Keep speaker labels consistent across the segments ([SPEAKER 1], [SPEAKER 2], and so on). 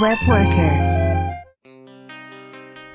[SPEAKER 1] Web Worker，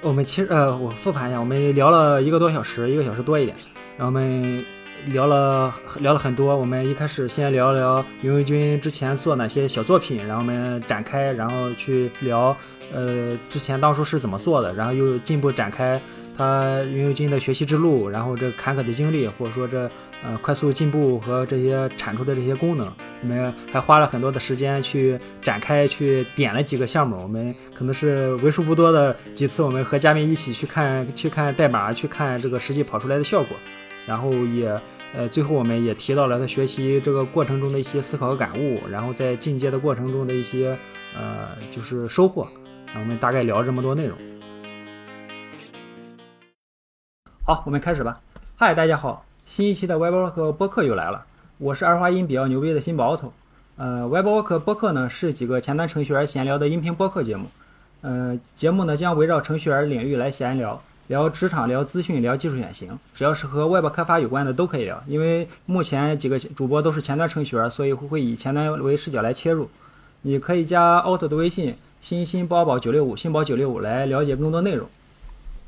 [SPEAKER 2] 我们其实呃，我复盘一下，我们聊了一个多小时，一个小时多一点，然后我们聊了聊了很多。我们一开始先聊聊云游君之前做哪些小作品，然后我们展开，然后去聊呃之前当初是怎么做的，然后又进一步展开他云游君的学习之路，然后这坎坷的经历，或者说这呃快速进步和这些产出的这些功能，我们还花了很多的时间去展开，去点了几个项目。我们可能是为数不多的几次，我们和嘉宾一起去看去看代码，去看这个实际跑出来的效果。然后也呃，最后我们也提到了他学习这个过程中的一些思考和感悟，然后在进阶的过程中的一些呃就是收获。然后我们大概聊这么多内容。好，我们开始吧。嗨，大家好，新一期的 WebWork 播客又来了，我是儿化音比较牛逼的新宝头。呃，WebWork 播客呢是几个前端程序员闲聊的音频播客节目。呃，节目呢将围绕程序员领域来闲聊，聊职场、聊资讯、聊技术远行，只要是和 Web 开发有关的都可以聊。因为目前几个主播都是前端程序员，所以会以前端为视角来切入。你可以加 Auto 的微信新新包宝九六五新宝九六五来了解更多内容。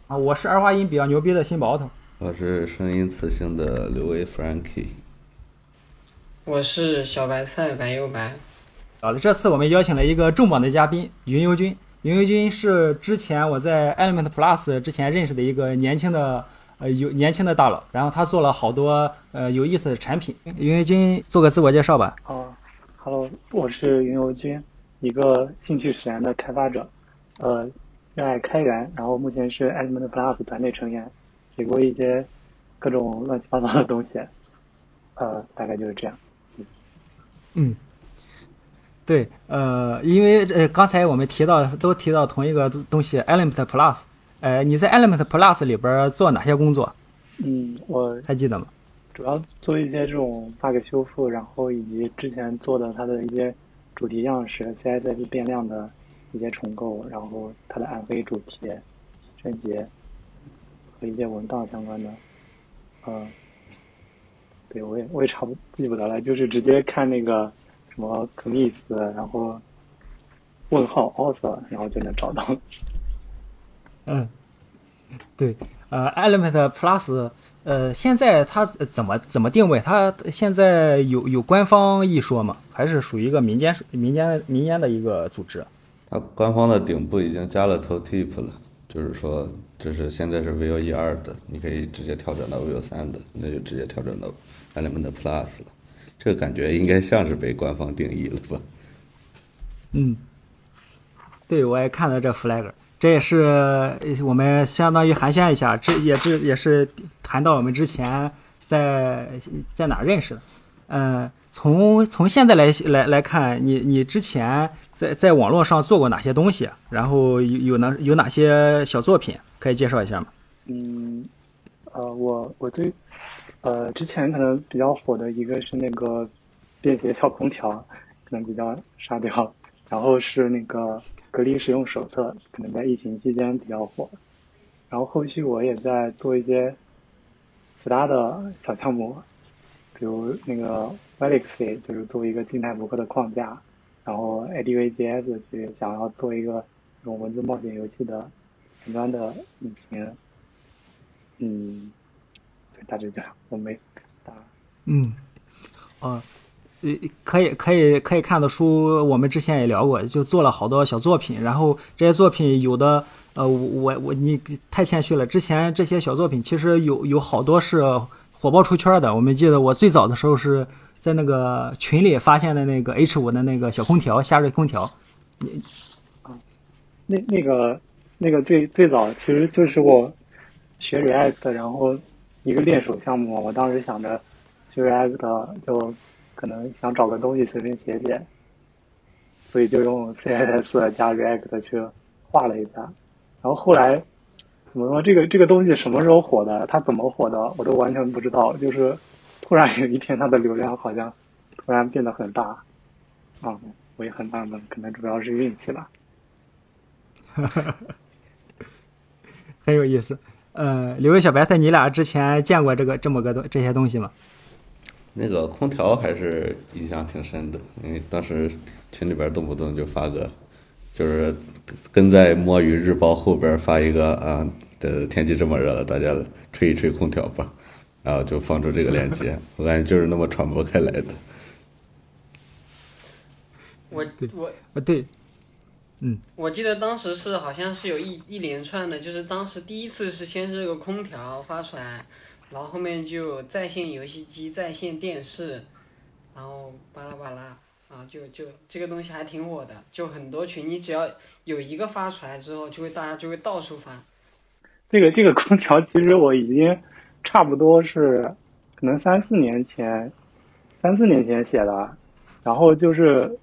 [SPEAKER 2] 啊，我是儿化音比较牛逼的新宝头。
[SPEAKER 3] 我是声音磁性的刘威 Frankie。
[SPEAKER 4] 我是小白菜白又白，
[SPEAKER 2] 好了，这次我们邀请了一个重磅的嘉宾云游君。云游君是之前我在 Element Plus 之前认识的一个年轻的呃有年轻的大佬，然后他做了好多呃有意思的产品。云游君做个自我介绍吧。
[SPEAKER 5] 哦哈喽，我是云游君，一个兴趣使然的开发者，呃，热爱开源，然后目前是 Element Plus 团队成员，写过一些各种乱七八糟的东西，呃，大概就是这样。
[SPEAKER 2] 嗯，对，呃，因为呃刚才我们提到都提到同一个东西 Element Plus，呃，你在 Element Plus 里边做哪些工作？
[SPEAKER 5] 嗯，我
[SPEAKER 2] 还记得吗？
[SPEAKER 5] 主要做一些这种 bug 修复，然后以及之前做的它的一些主题样式 CSS 变量的一些重构，然后它的暗黑主题贞节和一些文档相关的，嗯，对我也我也差不记不得了，就是直接看那个什么 commits，然后问号 author，然后就能找到。
[SPEAKER 2] 嗯，对，呃，Element Plus，呃，现在它怎么怎么定位？它现在有有官方一说吗？还是属于一个民间民间民间的一个组织？
[SPEAKER 3] 它官方的顶部已经加了 tooltip 了，就是说这是现在是 Vue 一二的，你可以直接跳转到 Vue 三的，那就直接跳转到 Element Plus 了。这感觉应该像是被官方定义了吧？
[SPEAKER 2] 嗯，对，我也看了这 flag，这也是呃我们相当于寒暄一下，这也是也是谈到我们之前在在哪认识的。嗯，从从现在来来来看，你你之前在在网络上做过哪些东西？然后有有哪有哪些小作品可以介绍一下吗？
[SPEAKER 5] 嗯，呃，我我最呃之前可能比较火的一个是那个便携小空调，可能比较沙雕，然后是那个隔离使用手册，可能在疫情期间比较火。然后后续我也在做一些其他的小项目，比如那个 Velixy，就是做一个静态博客的框架，然后 ADVJS 去想要做一个这种文字冒险游戏的前端的引擎。嗯，大致这样，我没打。
[SPEAKER 2] 嗯，哦，呃，可以可以可以看得出，我们之前也聊过，就做了好多小作品，然后这些作品有的，呃，我我你太谦虚了，之前这些小作品其实有有好多是火爆出圈的。我们记得我最早的时候是在那个群里发现的那个 H 五的那个小空调，夏瑞空调。
[SPEAKER 5] 那那个那个最最早其实就是我学 React，然后一个练手项目，我当时想着学 React 就可能想找个东西随便写写，所以就用 CSS 加 React 去画了一下，然后后来怎么说这个这个东西什么时候火的，它怎么火的，我都完全不知道，就是突然有一天它的流量好像突然变得很大，啊，我也很纳闷，可能主要是运气吧。
[SPEAKER 2] 哈哈哈很有意思。呃，刘伟小白菜，你俩之前见过这个这么个东这些东西吗？
[SPEAKER 3] 那个空调还是印象挺深的，因为当时群里边动不动就发个，就是跟在摸鱼日报后边发一个啊，这天气这么热了，大家吹一吹空调吧，然后就放出这个链接，我感觉就是那么传播开来的。
[SPEAKER 4] 我我
[SPEAKER 2] 啊，对，
[SPEAKER 4] 我记得当时是好像是有一一连串的，就是当时第一次是先是这个空调发出来，然后后面就在线游戏机、在线电视，然后巴拉巴拉，然后就就这个东西还挺火的，就很多群，你只要有一个发出来之后，就会大家就会到处发。
[SPEAKER 5] 这个这个空调其实我已经差不多是可能三四年前，三四年前写的，然后就是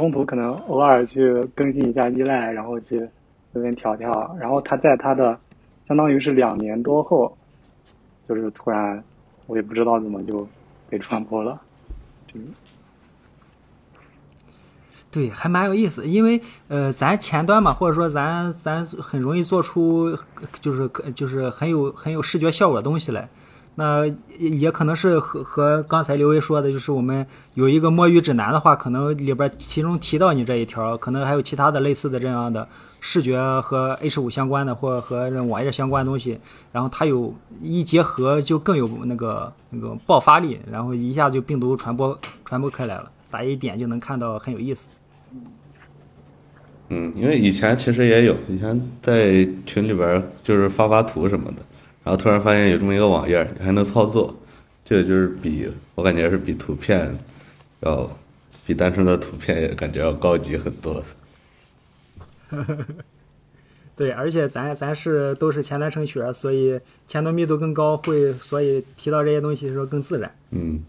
[SPEAKER 5] 中途可能偶尔去更新一下依赖，然后去随便调调，然后他在他的相当于是两年多后，就是突然我也不知道怎么就被传播了，就
[SPEAKER 2] 对，还蛮有意思，因为呃，咱前端嘛，或者说咱咱很容易做出就是就是很有很有视觉效果的东西来。那也也可能是和和刚才刘威说的，就是我们有一个摸鱼指南的话，可能里边其中提到你这一条，可能还有其他的类似的这样的视觉和 H 五相关的，或和网页相关的东西，然后它有一结合就更有那个那个爆发力，然后一下就病毒传播传播开来了，打一点就能看到，很有意思。
[SPEAKER 3] 嗯，因为以前其实也有，以前在群里边就是发发图什么的，然后突然发现有这么一个网页，还能操作，这个就是比我感觉是比图片要比单纯的图片也感觉要高级很多。
[SPEAKER 2] 对，而且咱咱是都是前端程序员，所以前端密度更高，会所以提到这些东西的时候更自然。
[SPEAKER 3] 嗯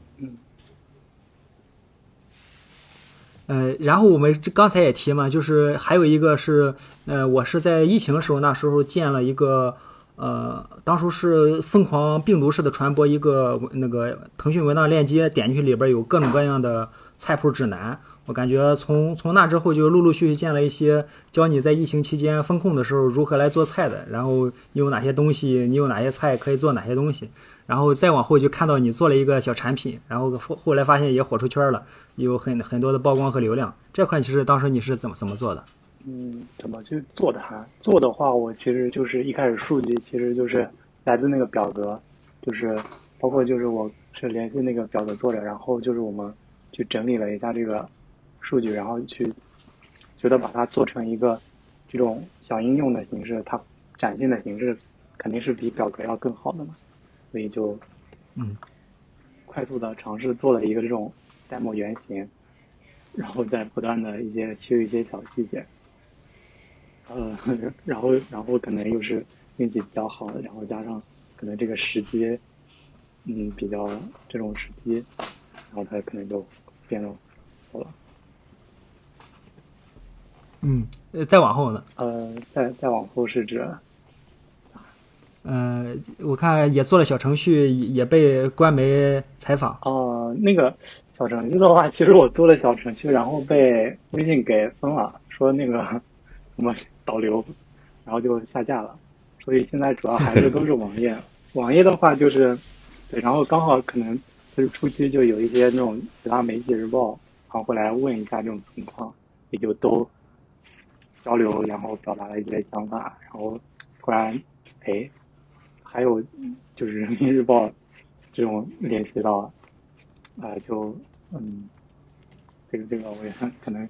[SPEAKER 2] 呃，然后我们这刚才也提嘛，就是还有一个是，呃，我是在疫情的时候，那时候建了一个，呃，当初是疯狂病毒式的传播一个那个腾讯文档链接，点进去里边有各种各样的菜谱指南。我感觉从从那之后就陆陆续续建了一些教你在疫情期间风控的时候如何来做菜的，然后你有哪些东西，你有哪些菜可以做哪些东西。然后再往后就看到你做了一个小产品，然后后后来发现也火出圈了，有很很多的曝光和流量。这块其实当时你是怎么怎么做的？
[SPEAKER 5] 嗯，怎么去做它？做的话，我其实就是一开始数据其实就是来自那个表格，就是包括就是我是联系那个表格做的，然后就是我们去整理了一下这个数据，然后去觉得把它做成一个这种小应用的形式，它展现的形式肯定是比表格要更好的嘛，所以就
[SPEAKER 2] 嗯
[SPEAKER 5] 快速的尝试做了一个这种 demo 原型，然后再不断的一些修一些小细节，呃，然后然后可能又是运气比较好，然后加上可能这个时机，嗯，比较这种时机，然后他可能就变得好了。
[SPEAKER 2] 嗯，呃，再往后呢？
[SPEAKER 5] 呃，再再往后是指，
[SPEAKER 2] 呃，我看也做了小程序，也也被官媒采访。
[SPEAKER 5] 哦、那个小程序的话，其实我做了小程序，然后被微信给封了，说那个什么 导流，然后就下架了。所以现在主要还是都是网页。网页的话就是，对，然后刚好可能就是初期就有一些那种其他媒体日报，然后会来问一下这种情况，也就都交流，然后表达了一些想法，然后突然，哎，还有就是人民日报这种联系到，啊、就嗯，这个这个我也可能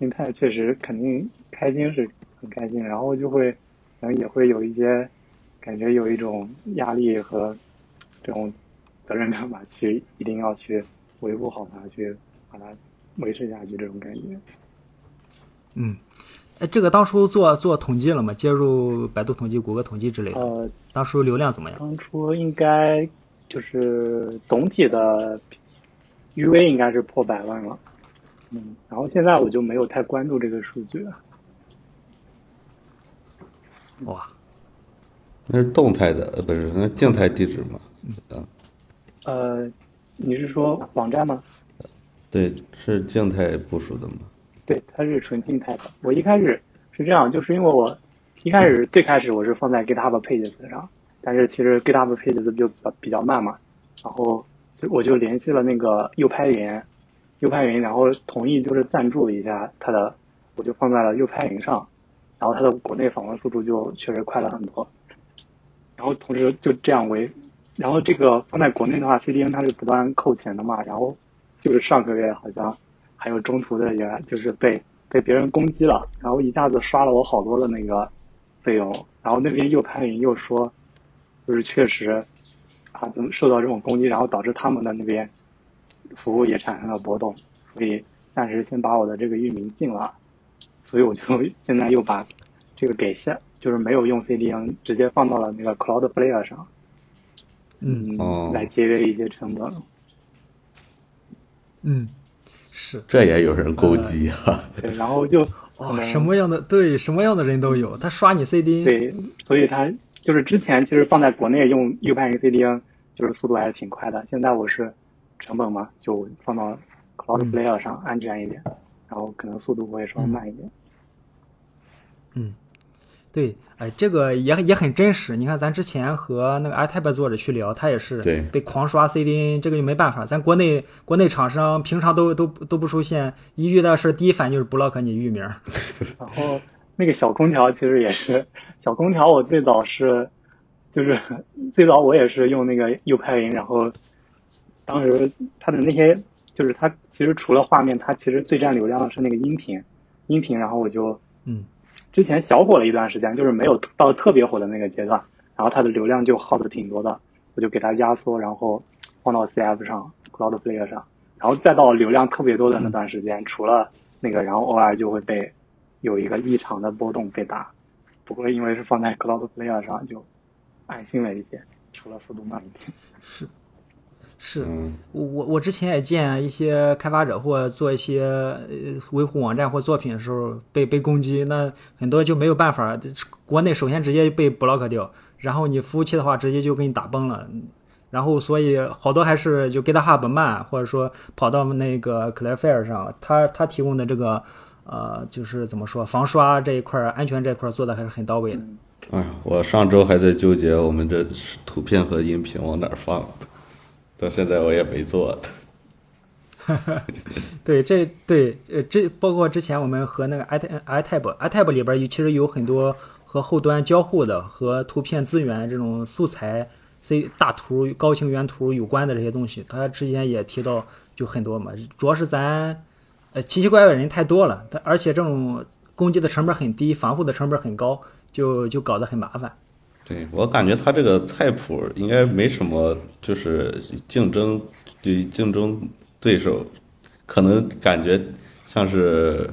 [SPEAKER 5] 心态确实肯定开心是很开心，然后就会可能也会有一些感觉有一种压力和这种责任感吧，去一定要去维护好它，去把它维持下去这种感觉。
[SPEAKER 2] 嗯，哎，这个当初做做统计了吗？接入百度统计、谷歌统计之类的，
[SPEAKER 5] 呃，
[SPEAKER 2] 当初流量怎么样？
[SPEAKER 5] 当初应该就是总体的 UV 应该是破百万了，嗯，然后现在我就没有太关注这个数据了。
[SPEAKER 2] 哇，
[SPEAKER 3] 那是动态的，呃，不是，那是静态地址嘛？嗯，
[SPEAKER 5] 呃，你是说网站吗？
[SPEAKER 3] 对，是静态部署的吗？
[SPEAKER 5] 对，它是纯静态的。我一开始是这样，就是因为我一开始最开始我是放在 GitHub Pages 上，但是其实 GitHub Pages 就比较比较慢嘛，然后就我就联系了那个右拍云，右拍云，然后同意就是赞助一下它的，我就放在了右拍云上，然后它的国内访问速度就确实快了很多。然后同时就这样为，然后这个放在国内的话，CDN 它是不断扣钱的嘛，然后就是上个月好像还有中途的也就是被被别人攻击了，然后一下子刷了我好多的那个费用，然后那边右拍云又说，就是确实啊怎么受到这种攻击，然后导致他们的那边服务也产生了波动，所以暂时先把我的这个域名禁了，所以我就 现在又把这个给下。就是没有用 CDN，直接放到了那个 Cloudflare 上，
[SPEAKER 2] 嗯
[SPEAKER 3] 哦
[SPEAKER 5] 来节约一些成本。
[SPEAKER 2] 嗯，是
[SPEAKER 3] 这也有人勾机啊！
[SPEAKER 5] 对，然后就可
[SPEAKER 2] 哦，什么样的对什么样的人都有，他刷你 CDN，
[SPEAKER 5] 对，所以他就是之前其实放在国内用 U 盘云 CDN，就是速度还是挺快的。现在我是成本嘛，就放到 Cloudflare 上安全一点，然后可能速度会稍微慢一点。
[SPEAKER 2] 嗯，对，哎，这个也也很真实。你看，咱之前和那个 iTab 作者去聊，他也是
[SPEAKER 3] 对
[SPEAKER 2] 被狂刷 CDN，这个就没办法。咱国内国内厂商平常都都都不出现，一遇到事儿第一反应就是 block 你域名。
[SPEAKER 5] 然后那个小空调其实也是 小空调，我最早是就是最早我也是用那个右派云，然后当时它的那些就是它其实除了画面，它其实最占流量的是那个音频，音频，然后我就
[SPEAKER 2] 嗯
[SPEAKER 5] 之前小火了一段时间，就是没有到特别火的那个阶段，然后它的流量就耗的挺多的，我就给它压缩，然后放到 CF 上，Cloudflare 上，然后再到流量特别多的那段时间，除了那个，然后偶尔就会被有一个异常的波动被打，不过因为是放在 Cloudflare 上，就安心了一些，除了速度慢一点。
[SPEAKER 2] 是
[SPEAKER 3] 嗯，
[SPEAKER 2] 我我我之前也见一些开发者或做一些呃维护网站或作品的时候被被攻击，那很多就没有办法，国内首先直接被 block 掉，然后你服务器的话直接就给你打崩了，然后所以好多还是就 GitHub 慢，或者说跑到那个 Clearfire 上，他他提供的这个呃就是怎么说防刷这一块儿安全这一块儿做的还是很到位的。
[SPEAKER 3] 哎呀，我上周还在纠结我们这图片和音频往哪儿放，到现在我也没做的。
[SPEAKER 2] 对，这对呃，这包括之前我们和那个 i t iTab iTab 里边有其实有很多和后端交互的和图片资源这种素材 C 大图、高清原图有关的这些东西，它之前也提到就很多嘛。主要是咱呃奇奇怪怪的人太多了，而且这种攻击的成本很低，防护的成本很高，就就搞得很麻烦。
[SPEAKER 3] 对我感觉他这个菜谱应该没什么，就是竞争对竞争对手，可能感觉像是，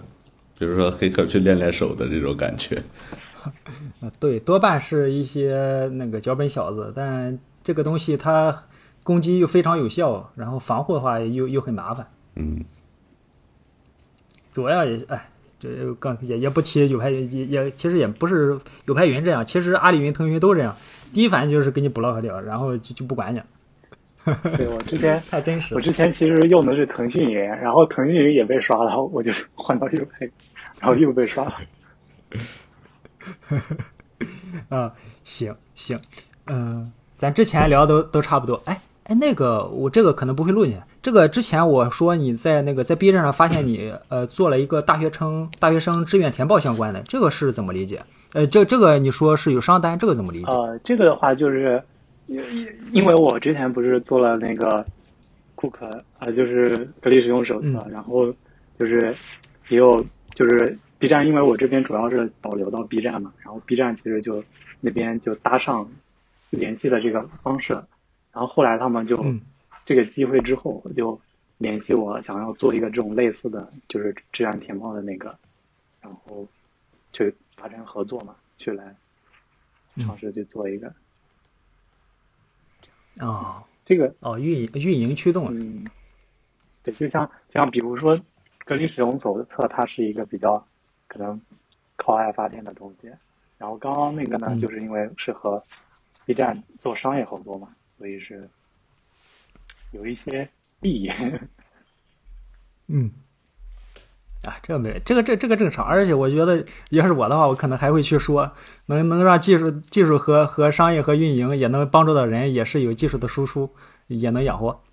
[SPEAKER 3] 比如说黑客去练练手的这种感觉。
[SPEAKER 2] 啊，对，多半是一些那个脚本小子，但这个东西它攻击又非常有效，然后防护的话又又很麻烦。
[SPEAKER 3] 嗯，
[SPEAKER 2] 主要也哎，这刚也也不提有派云，也也其实也不是有派云这样，其实阿里云、腾讯都这样，第一反应就是给你 block 掉，然后就就不管你了，
[SPEAKER 5] 对我之前
[SPEAKER 2] 太真实。
[SPEAKER 5] 我之前其实用的是腾讯云，然后腾讯云也被刷了，我就换到右拍，然后又被刷了。
[SPEAKER 2] 啊，行行，嗯、咱之前聊的都都差不多。哎哎，那个我这个可能不会录进去。这个之前我说你在那个在 B 站上发现你呃做了一个大学生大学生志愿填报相关的，这个是怎么理解？呃，这这个你说是有商单，这个怎么理解？
[SPEAKER 5] 呃，这个的话就是，因因为我之前不是做了那个库克啊、就是格力使用手册，然后就是也有就是 B 站，因为我这边主要是导流到 B 站嘛，然后 B 站其实就那边就搭上联系的这个方式，然后后来他们就、
[SPEAKER 2] 嗯
[SPEAKER 5] 这个机会之后就联系我，想要做一个这种类似的就是志愿填报的那个，然后去达成合作嘛，去来尝试去做一个。
[SPEAKER 2] 哦。
[SPEAKER 5] 这个
[SPEAKER 2] 哦，运营运营驱动的，
[SPEAKER 5] 嗯，对，就像像比如说格力使用手册，它是一个比较可能靠爱发电的东西。然后刚刚那个呢，
[SPEAKER 2] 嗯。
[SPEAKER 5] 就是因为是和 B 站做商业合作嘛，所以是有一些利益。
[SPEAKER 2] 嗯。啊，这个没这个这这个正常，而且我觉得要是我的话，我可能还会去说，能能让技术技术和和商业和运营也能帮助到人，也是有技术的输出，也能养活。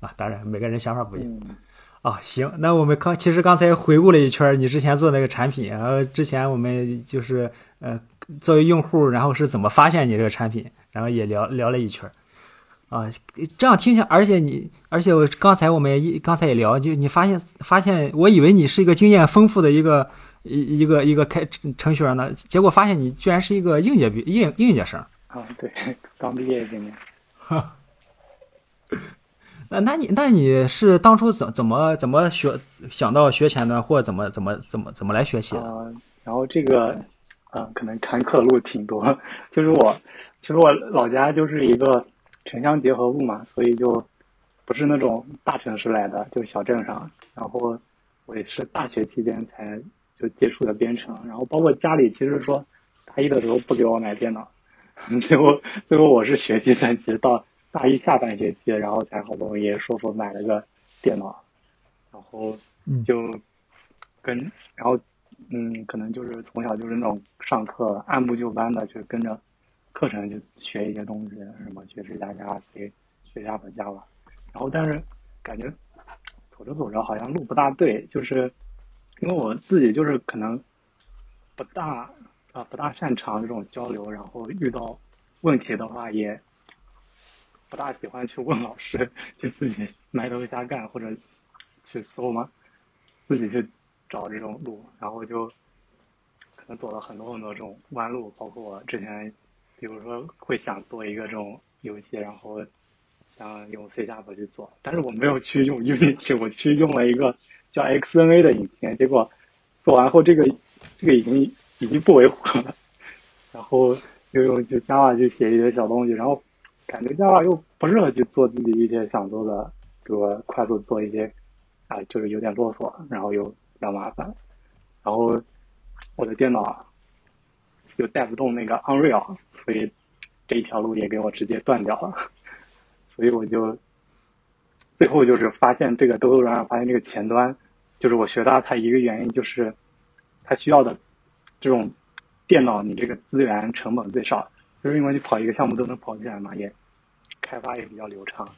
[SPEAKER 2] 啊，当然每个人想法不一样。
[SPEAKER 5] 嗯
[SPEAKER 2] 啊，行，那我们刚其实刚才回顾了一圈你之前做那个产品，然后之前我们就是呃作为用户，然后是怎么发现你这个产品，然后也聊聊了一圈儿。啊，这样听起来，而且你，而且我刚才我们也一刚才也聊，就你发现发现，我以为你是一个经验丰富的一个一一个一个开程序员呢，结果发现你居然是一个应届毕应应届生。
[SPEAKER 5] 啊，对，刚毕业今年。
[SPEAKER 2] 那那你那你是当初怎怎么怎么学想到学前端，或怎么怎么怎么怎么来学习的？
[SPEAKER 5] 呃，然后这个，呃，可能坎坷路挺多。就是我，其实我老家就是一个城乡结合部嘛，所以就不是那种大城市来的，就小镇上。然后我也是大学期间才就接触的编程，然后包括家里其实说大一的时候不给我买电脑，最后最后我是学计算机到大一下半学期，然后才好不容易说服买了个电脑，然后
[SPEAKER 2] 嗯
[SPEAKER 5] 就跟然后嗯，可能就是从小就是那种上课按部就班的去跟着课程就学一些东西，什么学 C 加加 C、学 Java、Java，然后但是感觉走着走着好像路不大对，就是因为我自己就是可能不大啊不大擅长这种交流，然后遇到问题的话也不大喜欢去问老师，就自己埋头瞎干或者去搜嘛，自己去找这种路，然后就可能走了很多很多这种弯路，包括我之前，比如说会想做一个这种游戏，然后想用 C 加 p 去做，但是我没有去用 Unity，我去用了一个叫 XNA 的引擎，结果做完后这个这个已经已经不维护了，然后又用就 Java 去写一些小东西，然后感觉 Java 又不适合去做自己一些想做的，比如说快速做一些啊，就是有点啰嗦，然后又比较麻烦，然后我的电脑又带不动那个 Unreal，所以这一条路也给我直接断掉了，所以我就最后就是发现这个兜兜转转，发现这个前端就是我学到它一个原因就是它需要的这种电脑，你这个资源成本最少，就是因为你跑一个项目都能跑起来嘛，也开发也比较流畅。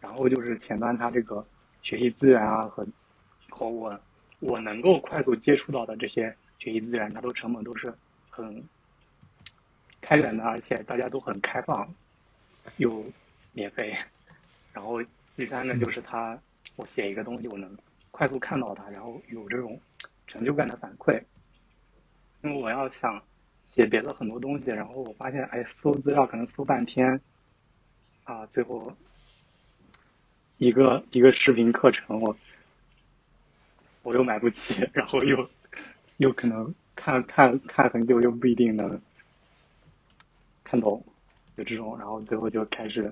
[SPEAKER 5] 然后就是前端它这个学习资源啊和和我我能够快速接触到的这些学习资源，它都成本都是很开源的，而且大家都很开放，又免费。然后第三呢，就是它我写一个东西，我能快速看到它，然后有这种成就感的反馈。因为我要想写别的很多东西，然后我发现，哎，搜资料可能搜半天，啊，最后一个一个视频课程，我我又买不起，然后又又可能看看看很久，又不一定能看懂，就这种，然后最后就开始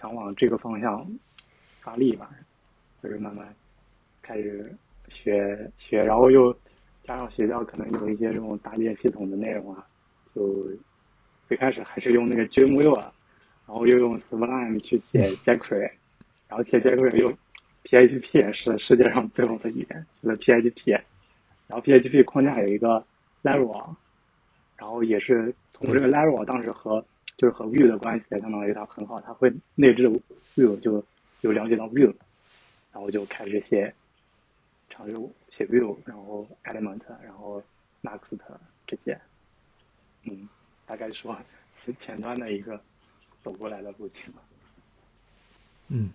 [SPEAKER 5] 想往这个方向发力吧，就是慢慢开始学学，然后又加上学校可能有一些这种搭建系统的内容啊，就最开始还是用那个 Dreamweaver，然后又用 Sublime 去写 jQuery，然后写 jQuery 又 PHP 是世界上最后的语言，学了 PHP，然后 PHP 框架有一个 Laravel，然后也是通过这个 Laravel 当时和就是和 Vue 的关系，相当于它很好，它会内置 Vue 就有了解到 Vue，然后就开始写尝试写 Vue，然后 Element，然后 Next 这些，嗯，大概说是前端的一个走过来的路径吧。
[SPEAKER 2] 嗯，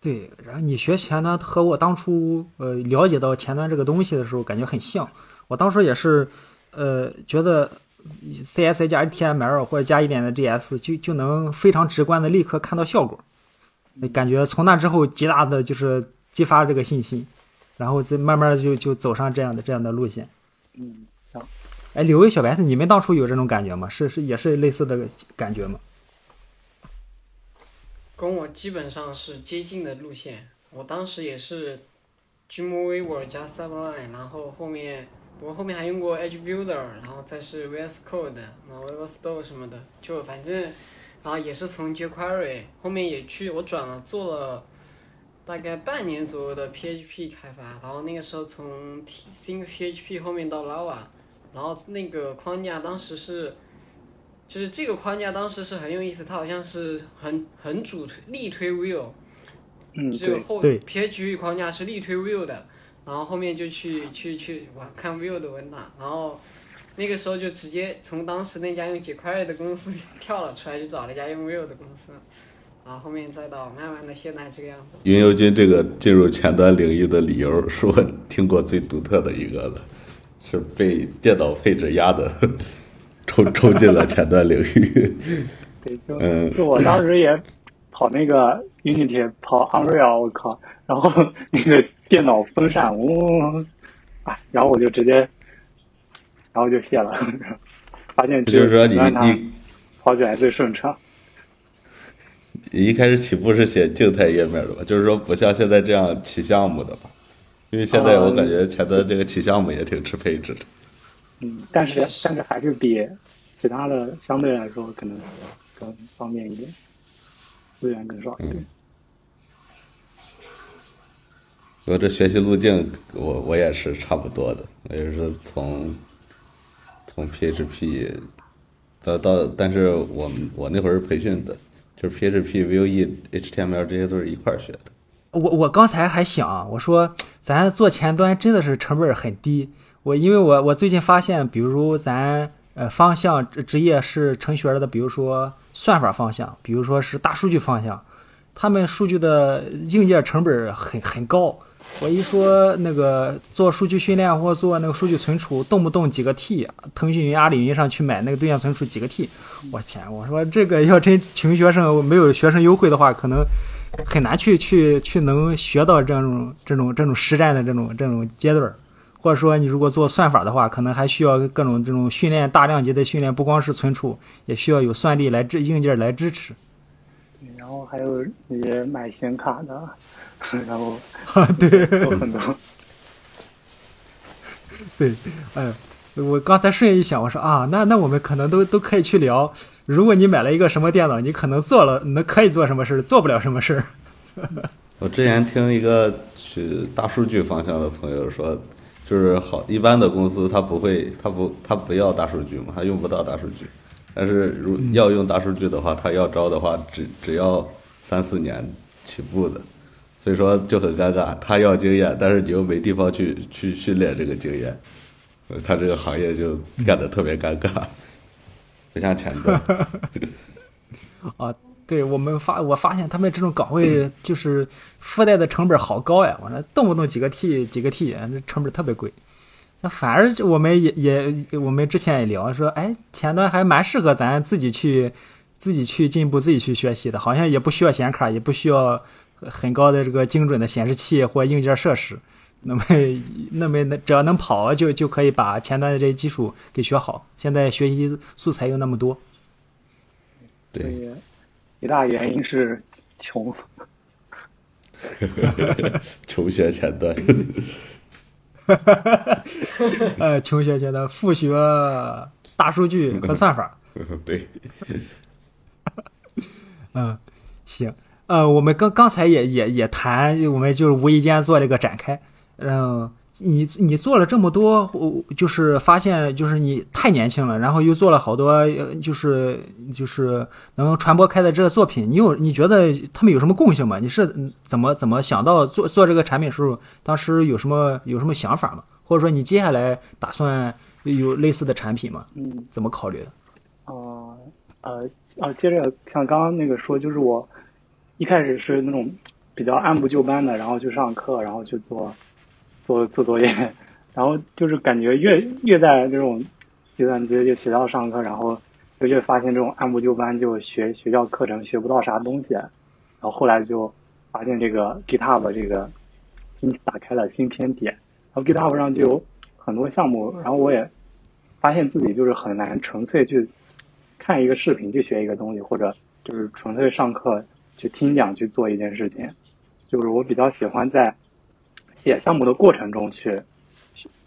[SPEAKER 2] 对。然后你学前端和我当初呃了解到前端这个东西的时候，感觉很像。我当时也是呃觉得 CSS 加 HTML 或者加一点的 G S 就就能非常直观的立刻看到效果，感觉从那之后极大的就是激发这个信心，然后再慢慢就就走上这样的这样的路线。
[SPEAKER 5] 嗯，好，
[SPEAKER 2] 哎，柳威小白菜，你们当初有这种感觉吗？是是也是类似的感觉吗？
[SPEAKER 4] 跟我基本上是接近的路线。我当时也是 Dreamweaver 加 Sublime，然后后面我后面还用过 Edge Builder，然后再是 VS Code，然后 Store 什么的，就反正，然后也是从 jQuery 后面也去我转了做了大概半年左右的 PHP 开发，然后那个时候从 Think PHP 后面到 Lava，然后那个框架当时是。就是这个框架当时是很有意思，它好像是很很主推力推 Vue，
[SPEAKER 5] 嗯，
[SPEAKER 4] 只有
[SPEAKER 5] 对，
[SPEAKER 4] 后
[SPEAKER 2] 对
[SPEAKER 4] PHP 框架是力推 Vue 的，然后后面就去去去玩看 Vue 的文档，然后那个时候就直接从当时那家用 jQuery 的公司跳了出来，去找了一家用 Vue 的公司，然后后面再到慢慢的现在这个样子。
[SPEAKER 3] 云游君这个进入前端领域的理由，是我听过最独特的一个了，是被电脑配置压的，冲冲进了前端领域。
[SPEAKER 5] 对，就
[SPEAKER 3] 嗯
[SPEAKER 5] 就我当时也跑那个 Unity 跑 Unreal，我靠，然后那个电脑风扇嗡，啊，然后我就直接，然后就卸了，发现
[SPEAKER 3] 就是说你你
[SPEAKER 5] 跑起来最顺畅。
[SPEAKER 3] 一开始起步是写静态页面的吧？就是说不像现在这样起项目的吧？因为现在我感觉前端这个起项目也挺吃配置的。
[SPEAKER 5] 嗯，但是但是还是比其他的相对来说可能更方便一点，资源更少一点。
[SPEAKER 3] 我这学习路径，我我也是差不多的，我也是从从 PHP 到到，但是我们我那会儿是培训的，就是 PHP、Vue、HTML 这些都是一块儿学的。
[SPEAKER 2] 我我刚才还想，我说咱做前端真的是成本很低。我因为我我最近发现，比如咱呃方向职业是程序员的，比如说算法方向，比如说是大数据方向，他们数据的硬件成本很很高。我一说那个做数据训练或做那个数据存储，动不动几个 T，腾讯云、阿里云上去买那个对象存储几个 T，我天！我说这个要真穷学生没有学生优惠的话，可能很难去去去能学到这种这种这种实战的这种这种阶段，或者说你如果做算法的话，可能还需要各种这种训练大量级的训练，不光是存储，也需要有算力来支硬件来支持。
[SPEAKER 5] 然后还有那些买显卡的，然后
[SPEAKER 2] 对
[SPEAKER 5] 有很多。
[SPEAKER 2] 对，哎，我刚才顺一想，我说啊，那那我们可能都都可以去聊，如果你买了一个什么电脑，你可能做了，能可以做什么事儿，做不了什么事儿。
[SPEAKER 3] 我之前听一个去大数据方向的朋友说，就是好一般的公司他不会，他不他不要大数据嘛，他用不到大数据。但是如要用大数据的话，他要招的话，只只要三四年起步的，所以说就很尴尬。他要经验，但是你又没地方去去训练这个经验，他这个行业就干得特别尴尬，不像前端。
[SPEAKER 2] 啊，对我们发我发现他们这种岗位就是附带的成本好高呀，我说动不动几个 T 几个 T，那成本特别贵。那反而我们也也我们之前也聊说，哎，前端还蛮适合咱自己去自己去进步、自己去学习的，好像也不需要显卡，也不需要很高的这个精准的显示器或硬件设施。那么 那么那只要能跑，就就可以把前端的这些基础给学好。现在学习素材又那么多，
[SPEAKER 3] 对，
[SPEAKER 5] 对，一大原因是穷。
[SPEAKER 3] 穷学前端。
[SPEAKER 2] 呃，穷学前端复学大数据和算法。
[SPEAKER 3] 对，
[SPEAKER 2] 嗯，行，呃，我们刚刚才也也也谈，我们就是无意间做这个展开。嗯，你你做了这么多，我就是发现就是你太年轻了，然后又做了好多，就是就是能传播开的这个作品。你有你觉得他们有什么共性吗？你是怎么怎么想到做做这个产品时候，当时有什么有什么想法吗？或者说你接下来打算有类似的产品吗？
[SPEAKER 5] 嗯，
[SPEAKER 2] 怎么考虑的？
[SPEAKER 5] 呃呃呃，接着像刚刚那个说，就是我一开始是那种比较按部就班的，然后去上课，然后去做做做作业，然后就是感觉越越在这种计算机就学校上课，然后就越发现这种按部就班就学学校课程学不到啥东西，然后后来就发现这个 GitHub 这个新打开了新天地，然后 GitHub 上就有很多项目，然后我也发现自己就是很难纯粹去看一个视频去学一个东西，或者就是纯粹上课去听讲去做一件事情。就是我比较喜欢在写项目的过程中去，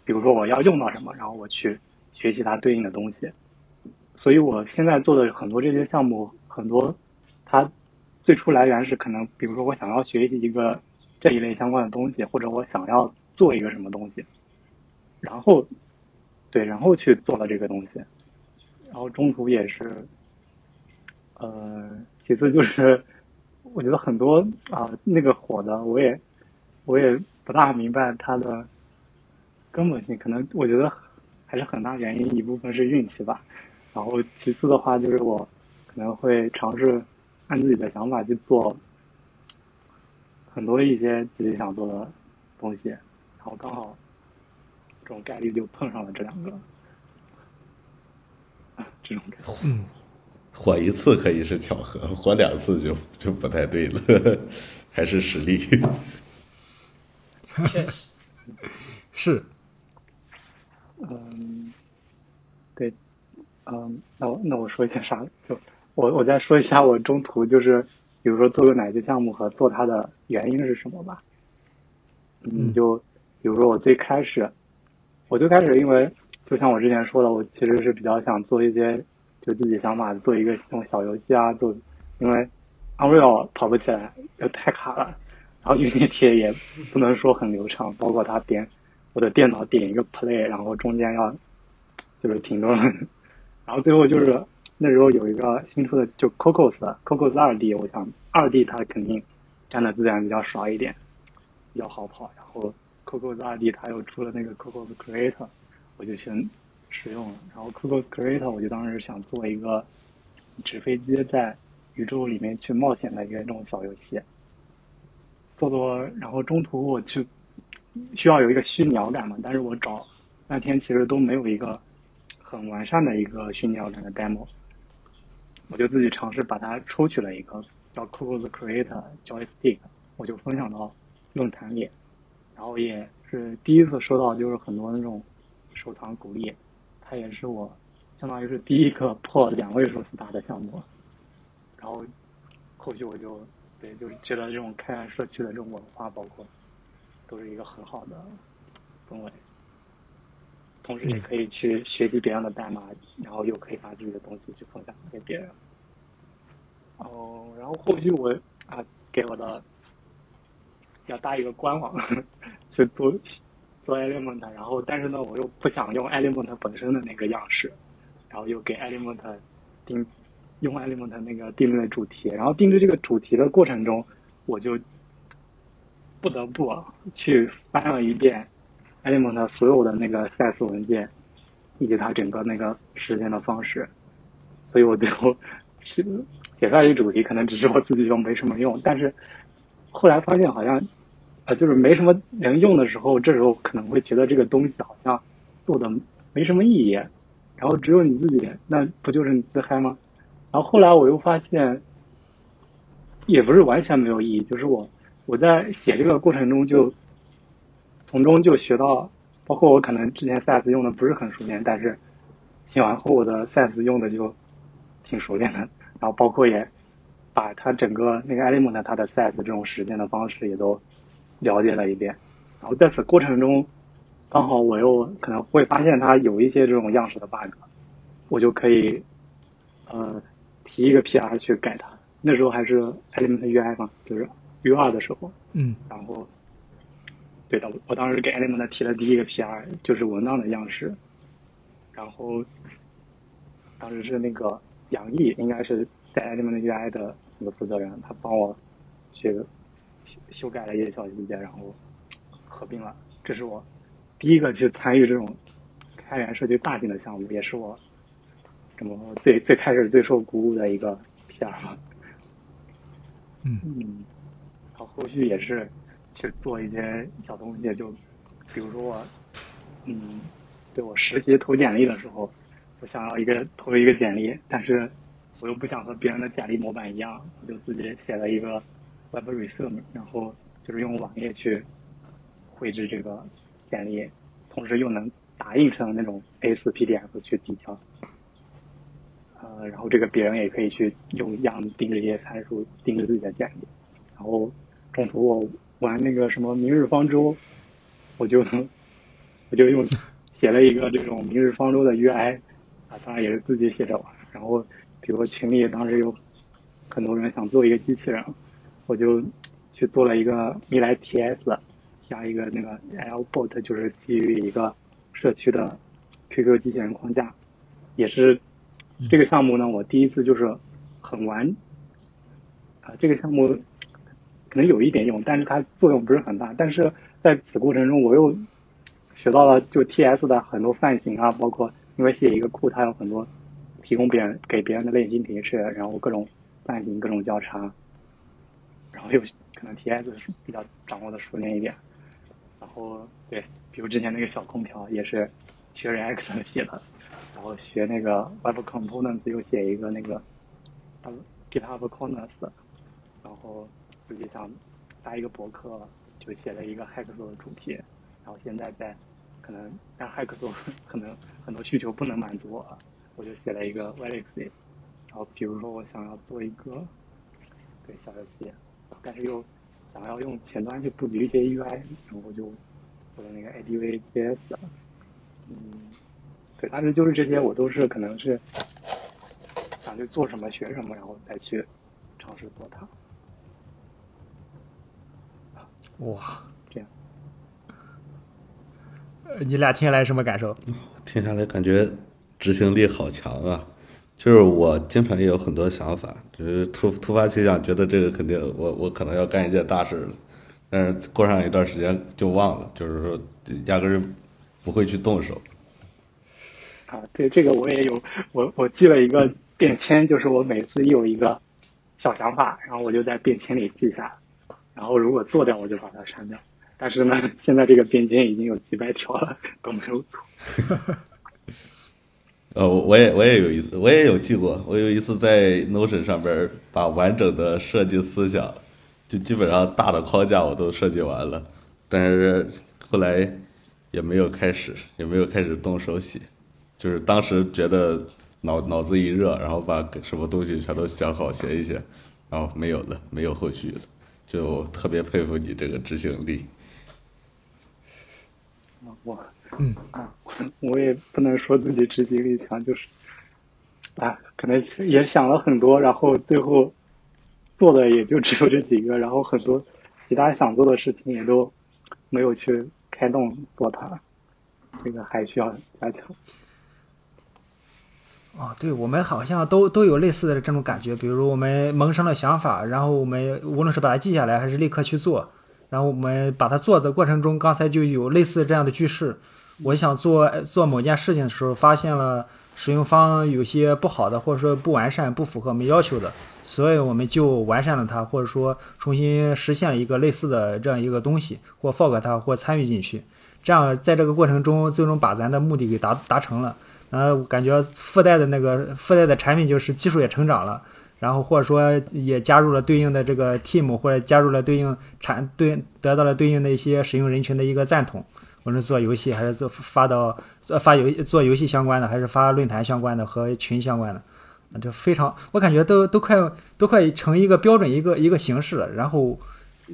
[SPEAKER 5] 比如说我要用到什么，然后我去学习它对应的东西。所以我现在做的很多这些项目，很多它最初来源是可能，比如说我想要学习一个这一类相关的东西，或者我想要做一个什么东西，然后对，然后去做了这个东西。然后中途也是，呃，其次就是我觉得很多啊那个火的，我也我也不大明白它的根本性，可能我觉得还是很大原因一部分是运气吧，然后其次的话就是我可能会尝试按自己的想法去做很多一些自己想做的东西，然后刚好这种概率就碰上了这两个，这种感觉。
[SPEAKER 2] 嗯，
[SPEAKER 3] 火一次可以是巧合，火两次就就不太对了，还是实力。
[SPEAKER 4] 确实，
[SPEAKER 2] 是，
[SPEAKER 5] 嗯，对，嗯，那我那我说一下啥？就我我再说一下我中途就是，比如说做个哪些项目和做它的原因是什么吧。嗯，就比如说我最开始，我最开始因为就像我之前说的，我其实是比较想做一些就自己想法，做一个这种小游戏啊，做因为 Unreal 跑不起来，又太卡了，然后 Unity 也不能说很流畅，包括它点我的电脑点一个 Play，然后中间要就是停顿，然后最后就是那时候有一个新出的就 Cocos，Cocos 二 D，我想二 D 它肯定占的资源比较少一点，比较好跑，然后 Cocos 二 D 它又出了那个 Cocos Creator，我就去使用了，然后 Cocos Creator 我就当时想做一个纸飞机在宇宙里面去冒险的一个这种小游戏，做做，然后中途我去需要有一个虚拟摇杆嘛，但是我找那天其实都没有一个很完善的一个虚拟摇杆的 demo，我就自己尝试把它抽取了一个叫 Cocos Creator Joystick，我就分享到论坛里，然后也是第一次收到就是很多那种收藏鼓励，它也是我相当于是第一个破两位数 star 的项目，然后后续我就对就是觉得这种开源社区的这种文化，包括都是一个很好的氛围，同时也可以去学习别人的代码，然后又可以把自己的东西去分享给别人。哦，然后后续我啊给我的要搭一个官网 去做做 Element，然后但是呢我又不想用 Element 本身的那个样式，然后又给 Element 定用 Element 那个定制的主题，然后定制这个主题的过程中，我就不得不去翻了一遍 Element 所有的那个 size 文件，以及它整个那个实现的方式，所以我最后是写出来这个主题，可能只是我自己用没什么用，但是后来发现好像就是没什么人用的时候，这时候可能会觉得这个东西好像做的没什么意义，然后只有你自己，那不就是你自嗨吗？然后后来我又发现，也不是完全没有意义，就是我我在写这个过程中就从中就学到，包括我可能之前 size 用的不是很熟练，但是写完后我的 size 用的就挺熟练的，然后包括也把它整个那个 element 它的 size 这种实现的方式也都了解了一遍，然后在此过程中，刚好我又可能会发现它有一些这种样式的 bug，我就可以呃提一个 PR 去改它。那时候还是 Element UI 嘛，就是 U 二的时候，
[SPEAKER 2] 嗯。
[SPEAKER 5] 然后对的，我当时给 Element 提了第一个 PR，就是文档的样式，然后当时是那个杨毅，应该是在 Element UI 的那个负责人，他帮我去修修改了一些小细节，然后合并了。这是我第一个去参与这种开源社区大型的项目，也是我这么最最开始最受鼓舞的一个 PR 吧。
[SPEAKER 2] 嗯
[SPEAKER 5] 嗯，然后后续也是去做一些小东西，就比如说我，嗯，对我实习投简历的时候，我想要一个投一个简历，但是我又不想和别人的简历模板一样，我就自己写了一个 Web Resume，然后就是用网页去绘制这个简历，同时又能打印成那种 A4 PDF 去递交。呃，然后这个别人也可以去用样定制一些参数，定制自己的简历。然后中途我玩那个什么明日方舟，我就我就用 写了一个这种明日方舟的 UI，啊，当然也是自己写着玩。然后比如说群里当时有很多人想做一个机器人，我就去做了一个米莱 TS，加一个那个 Lbot，就是基于一个社区的 QQ 机器人框架，也是这个项目呢，我第一次就是很完，啊，这个项目可能有一点用，但是它作用不是很大。但是在此过程中，我又学到了就 TS 的很多范型啊，包括因为写一个库，它有很多提供别人给别人的类型提示，然后各种范型、各种交叉，然后又可能 TS 比较掌握的熟练一点。然后对，比如之前那个小空调也是学 React 写的，然后学那个 Web Components 又写一个那个 GitHub Corners，然后自己想发一个博客，就写了一个 Hack 做的主题，然后现在在可能但 hacks 可能很多需求不能满足我，我就写了一个 Galaxy，然后比如说我想要做一个对小游戏，但是又想要用前端去布局一些 UI，然后就做了那个 ADV JS，嗯，对，但是就是这些我都是可能是想去做什么学什么，然后再去尝试做它。
[SPEAKER 2] 哇，
[SPEAKER 5] 这样，
[SPEAKER 2] 呃你俩听下来什么感受？
[SPEAKER 3] 听下来感觉执行力好强啊！就是我经常也有很多想法，就是突突发奇想，觉得这个肯定我我可能要干一件大事了，但是过上一段时间就忘了，就是说压根儿不会去动手。
[SPEAKER 5] 啊，这这个我也有，我我记了一个便签，就是我每次一有一个小想法，然后我就在便签里记下，然后如果做掉我就把它删掉。但是呢，现在这个便签已经有几百条了，都没有做。
[SPEAKER 3] 呃，我也我也有一次，我也有记过，我有一次在 Notion 上边把完整的设计思想，就基本上大的框架我都设计完了，但是后来也没有开始，也没有开始动手写，就是当时觉得脑脑子一热，然后把什么东西全都想好写一写，然后没有了，没有后续了，就特别佩服你这个执行力。
[SPEAKER 5] 啊我
[SPEAKER 2] 嗯
[SPEAKER 5] 啊，我 我也不能说自己执行力强，就是啊，可能也想了很多，然后最后做的也就只有这几个，然后很多其他想做的事情也都没有去开动做它，这个还需要加强。
[SPEAKER 2] 哦，对，我们好像都都有类似的这种感觉，比如我们萌生了想法，然后我们无论是把它记下来，还是立刻去做，然后我们把它做的过程中，刚才就有类似这样的句式。我想做做某件事情的时候，发现了使用方有些不好的，或者说不完善、不符合我们要求的，所以我们就完善了它，或者说重新实现了一个类似的这样一个东西，或 fork 它，或参与进去。这样在这个过程中，最终把咱的目的给达达成了。呃，我感觉附带的那个附带的产品就是技术也成长了，然后或者说也加入了对应的这个 team，或者加入了对应产对得到了对应的一些使用人群的一个赞同。无论做游戏还是做发到呃发游做游戏相关的，还是发论坛相关的和群相关的，啊，这非常我感觉都都快都快成一个标准一个一个形式了。然后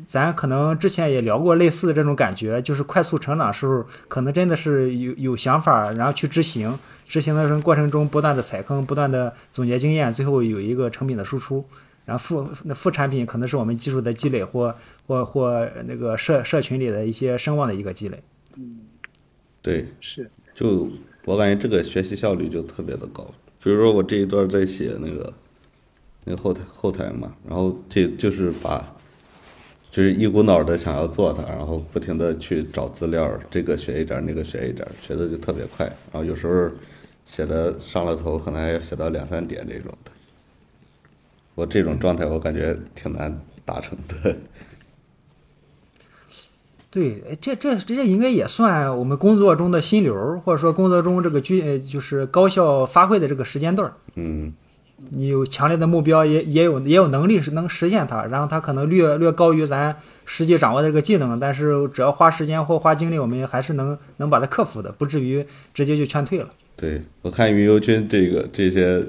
[SPEAKER 2] 咱可能之前也聊过类似的这种感觉，就是快速成长时候，可能真的是有有想法，然后去执行，执行的过程中不断的踩坑，不断的总结经验，最后有一个成品的输出。然后副那副产品可能是我们技术的积累，或或或那个社社群里的一些声望的一个积累。
[SPEAKER 5] 嗯，
[SPEAKER 3] 对，
[SPEAKER 5] 是，
[SPEAKER 3] 就我感觉这个学习效率就特别的高。比如说我这一段在写那个那个后台后台嘛，然后这就是把就是一股脑的想要做它，然后不停的去找资料，这个学一点，那个学一点，学的就特别快。然后有时候写的上了头，可能还要写到两三点这种的。我这种状态，我感觉挺难达成的。
[SPEAKER 2] 对，哎这这这应该也算我们工作中的心流儿，或者说工作中这个具呃就是高效发挥的这个时间段儿。
[SPEAKER 3] 嗯，
[SPEAKER 2] 你有强烈的目标，也也有也有能力是能实现它，然后它可能略略高于咱实际掌握的这个技能，但是只要花时间或花精力，我们还是能能把它克服的，不至于直接就劝退了。
[SPEAKER 3] 对我看云游君这个这些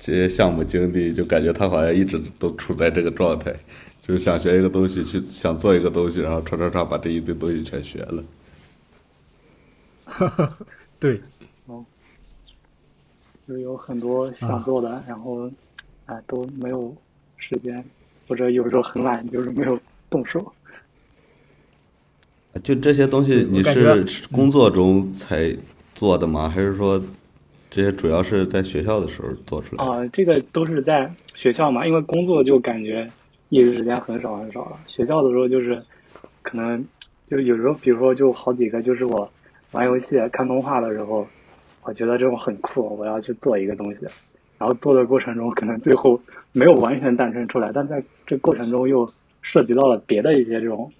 [SPEAKER 3] 这些项目经历，就感觉他好像一直都处在这个状态，就是想学一个东西，去想做一个东西，然后唰唰唰把这一堆东西全学了。
[SPEAKER 2] 对，
[SPEAKER 5] 就是有很多想做的，然后啊都没有时间，或者有时候很懒，就是没有动手。
[SPEAKER 3] 就这些东西，你是工作中才做的吗？还是说这些主要是在学校的时候做出来的？
[SPEAKER 5] 啊、这个都是在学校嘛，因为工作就感觉业余时间很少很少了。学校的时候就是可能就有时候，比如说就好几个，就是我玩游戏、看动画的时候，我觉得这种很酷，我要去做一个东西。然后做的过程中，可能最后没有完全诞生出来，但在这过程中又涉及到了别的一些这种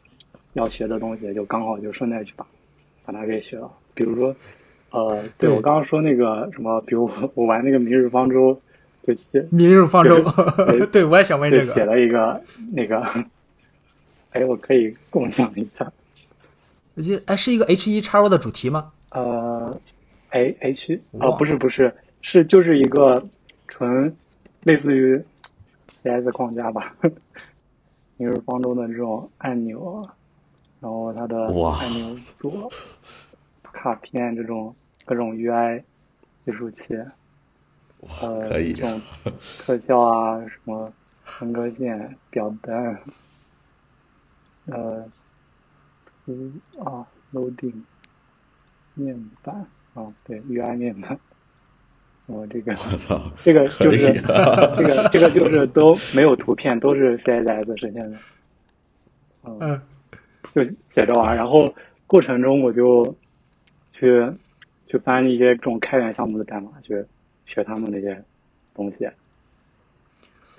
[SPEAKER 5] 要学的东西，就刚好就顺带去把把它给学了。比如说，呃，对
[SPEAKER 2] 对
[SPEAKER 5] 我刚刚说那个什么，比如我我玩那个《明日方舟》，就写
[SPEAKER 2] 明日方舟
[SPEAKER 5] 对，
[SPEAKER 2] 对我也想问这个。
[SPEAKER 5] 写了一个那个，哎，我可以共享一下，
[SPEAKER 2] 这哎是一个 H 一插入的主题吗？
[SPEAKER 5] 呃哎 H
[SPEAKER 2] 哇
[SPEAKER 5] 啊，不是不是，是就是一个纯类似于 CS 框架吧，明日方舟的这种按钮，然后它的按钮组、卡片这种各种 UI 计数器，呃，
[SPEAKER 3] 可以
[SPEAKER 5] 这种特效啊，什么分割线、表单，呃，嗯啊，loading 面板啊，对，UI 面板，我这个
[SPEAKER 3] 我操，
[SPEAKER 5] 这个就是
[SPEAKER 3] 啊
[SPEAKER 5] 这个这个就是都没有图片，都是 CSS 实现的，嗯，
[SPEAKER 2] 嗯，
[SPEAKER 5] 就写着玩，然后过程中我就去去翻一些这种开源项目的代码，去学他们那些东西，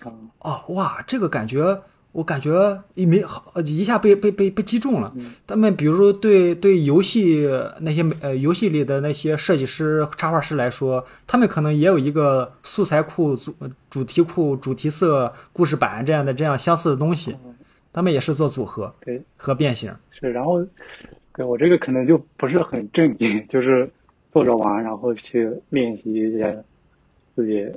[SPEAKER 5] 嗯，
[SPEAKER 2] 哦哇，这个感觉我感觉一没好一下被被被被击中了。他们比如说对对游戏那些呃游戏里的那些设计师、插画师来说，他们可能也有一个素材库、主主题库、主题色、故事板这样的这样相似的东西，他们也是做组合
[SPEAKER 5] 对。
[SPEAKER 2] 和变形。
[SPEAKER 5] 是，然后对我这个可能就不是很正经，就是做着玩，然后去练习一些自己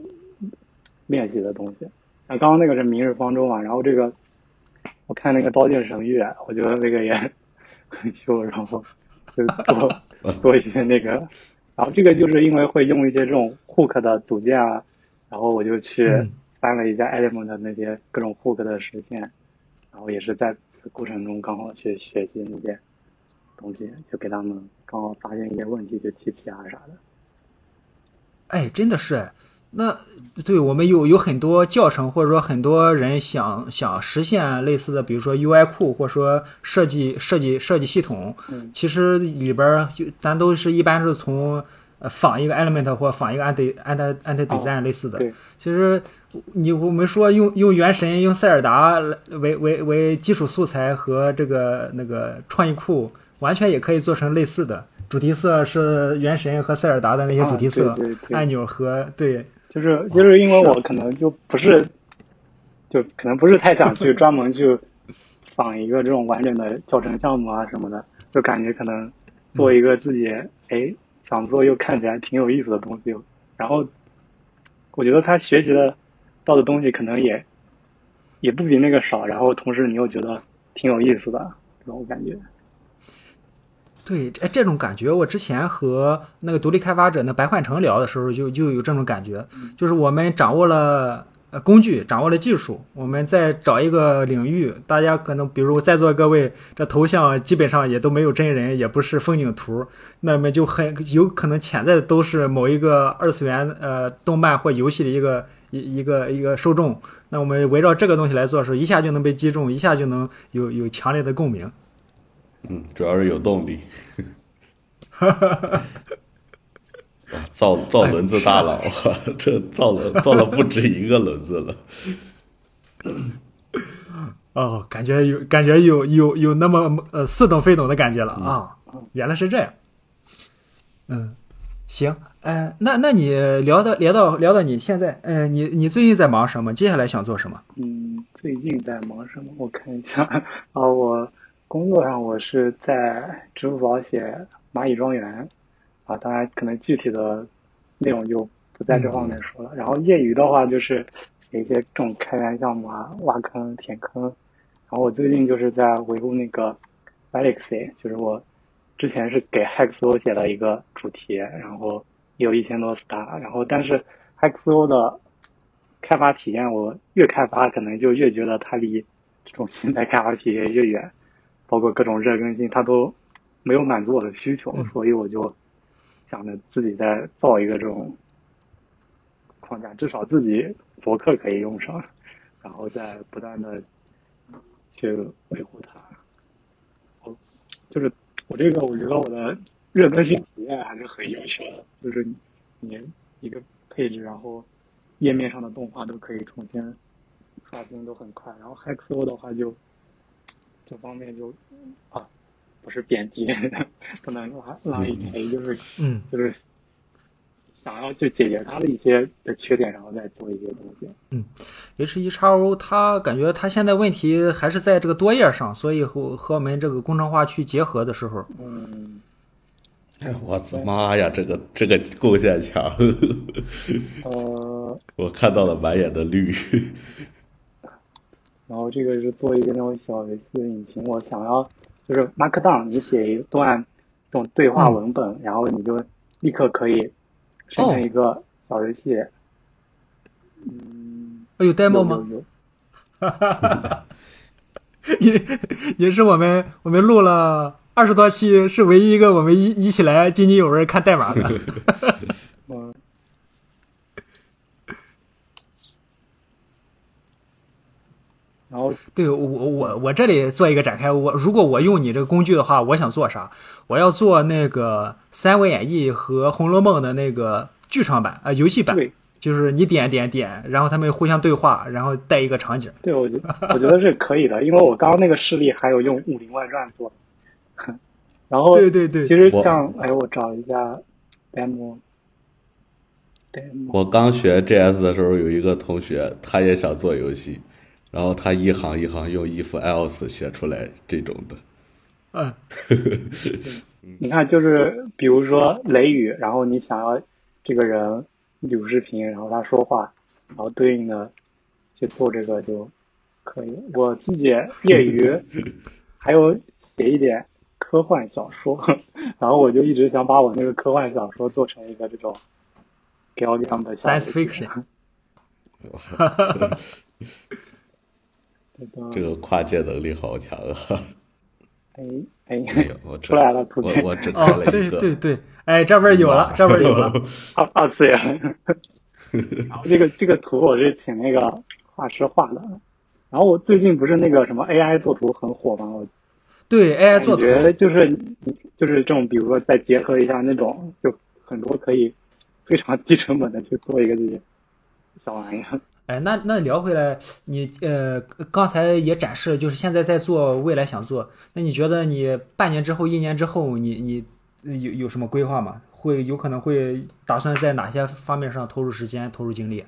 [SPEAKER 5] 练习的东西。那刚刚那个是明日方舟嘛，然后这个我看那个《刀剑神域》，我觉得那个也 很秀，然后就做做 一些那个，然后这个就是因为会用一些这种 hook 的组件啊，然后我就去
[SPEAKER 2] 嗯
[SPEAKER 5] 翻了一下 Element 的那些各种 hook 的实现，然后也是在此过程中刚好去学习那些东西，就给他们刚好发现一些问题就提提啊啥的。
[SPEAKER 2] 哎，真的是哎，那对我们有有很多教程，或者说很多人想想实现类似的，比如说 UI 库，或者说设计设计设计系统，
[SPEAKER 5] 嗯
[SPEAKER 2] 其实里边儿就咱都是一般是从呃仿一个 element 或仿一个 anti anti anti design 类似的。
[SPEAKER 5] 对
[SPEAKER 2] 其实你我们说用用原神、用塞尔达为为为基础素材和这个那个创意库，完全也可以做成类似的。主题色是原神和塞尔达的那些主题色，按钮和对
[SPEAKER 5] 就是就是因为我可能就不是，就可能不是太想去专门去仿一个这种完整的教程项目啊什么的，就感觉可能做一个自己哎想做又看起来挺有意思的东西，然后我觉得他学习的到的东西可能也也不比那个少，然后同时你又觉得挺有意思的这种感觉。
[SPEAKER 2] 对，哎，这种感觉，我之前和那个独立开发者那白焕成聊的时候就，就有这种感觉，就是我们掌握了呃工具，掌握了技术，我们再找一个领域，大家可能比如在座各位，这头像基本上也都没有真人，也不是风景图，那么就很有可能潜在的都是某一个二次元呃动漫或游戏的一个一一个一个受众。那我们围绕这个东西来做的时候，一下就能被击中，一下就能有有强烈的共鸣。
[SPEAKER 3] 嗯，主要是有动力。哈哈哈造造轮子大佬，这造了造了不止一个轮子了。
[SPEAKER 2] 哦，感觉有感觉有有有那么呃似懂非懂的感觉了啊、原来是这样。嗯，行，呃，那那你聊到聊到聊到你现在，呃，你你最近在忙什么？接下来想做什么？
[SPEAKER 5] 嗯，最近在忙什么？我看一下 啊，我工作上我是在支付宝写蚂蚁庄园啊，当然可能具体的内容就不在这方面说了。然后业余的话就是写一些这种开源项目啊，挖坑、填坑。然后我最近就是在维护那个 Galaxy，就是我之前是给 Hexo 写了一个主题，然后也有一千多 star，然后但是 Hexo 的开发体验，我越开发可能就越觉得它离这种现代开发体验越远，包括各种热更新，它都没有满足我的需求，所以我就想着自己再造一个这种框架，至少自己博客可以用上，然后再不断的去维护它。我就是我这个，我觉得我的热更新体验还是很优秀的，就是你一个配置，然后页面上的动画都可以重新刷新，都很快。然后 Hexo 的话就这方面就啊，不是贬低，不能拉拉一赔，就是
[SPEAKER 2] 嗯，
[SPEAKER 5] 就是想要去解决它的一些的缺点，然后再做一些东西。
[SPEAKER 2] 嗯，H E 叉 O，它感觉它现在问题还是在这个多页上，所以和和我们这个工程化去结合的时候，
[SPEAKER 5] 嗯，
[SPEAKER 3] 哎我的妈呀，这个这个贡献强，
[SPEAKER 5] 呃，
[SPEAKER 3] 我看到了满眼的绿。
[SPEAKER 5] 然后这个是做一个那种小游戏的引擎，我想要就是 Markdown，你写一段这种对话文本，然后你就立刻可以生成一个小游戏。嗯，
[SPEAKER 2] 哎有
[SPEAKER 5] 有
[SPEAKER 2] demo 吗？
[SPEAKER 5] 有有，
[SPEAKER 2] 你你是我们我们录了二十多期，是唯一一个我们一一起来津津有味看代码的。
[SPEAKER 5] 嗯，然后
[SPEAKER 2] 对我我我这里做一个展开，我如果我用你这个工具的话，我想做啥？我要做那个《三国演义》和《红楼梦》的那个剧场版啊、呃游戏版，
[SPEAKER 5] 对
[SPEAKER 2] 就是你点点点，然后他们互相对话，然后带一个场景。
[SPEAKER 5] 对，我觉 我觉得是可以的，因为我刚刚那个事例还有用《武林外传》做，然后
[SPEAKER 2] 对对对
[SPEAKER 5] 其实像哎，我找一下 demo demo，
[SPEAKER 3] 我刚学 JS 的时候，有一个同学，他也想做游戏，然后他一行一行用 if else 写出来这种的。
[SPEAKER 2] 嗯，
[SPEAKER 5] 你看，就是比如说雷雨，然后你想要这个人录视频，然后他说话，然后对应的去做这个就可以。我自己业余 还有写一点科幻小说，然后我就一直想把我那个科幻小说做成一个这种 Gaudium 的
[SPEAKER 2] Science fiction
[SPEAKER 3] 这个跨界能力好强啊！
[SPEAKER 5] 哎哎，
[SPEAKER 3] 我
[SPEAKER 5] 出来了图片
[SPEAKER 3] 我我只开
[SPEAKER 2] 哦
[SPEAKER 3] 了，一个。
[SPEAKER 2] 对对对，哎，这边有了，这边有了。
[SPEAKER 5] 二二次元。然后这个这个图我是请那个画师画的，然后我最近不是那个什么 AI 做图很火吗？我
[SPEAKER 2] 对，AI 做图，
[SPEAKER 5] 感觉就是就是这种，比如说再结合一下那种，就很多可以非常低成本的去做一个这些小玩意儿。
[SPEAKER 2] 哎，那那聊回来，你呃刚才也展示了，就是现在在做，未来想做，那你觉得你半年之后、一年之后，你你有有什么规划吗？会有可能会打算在哪些方面上投入时间、投入精力？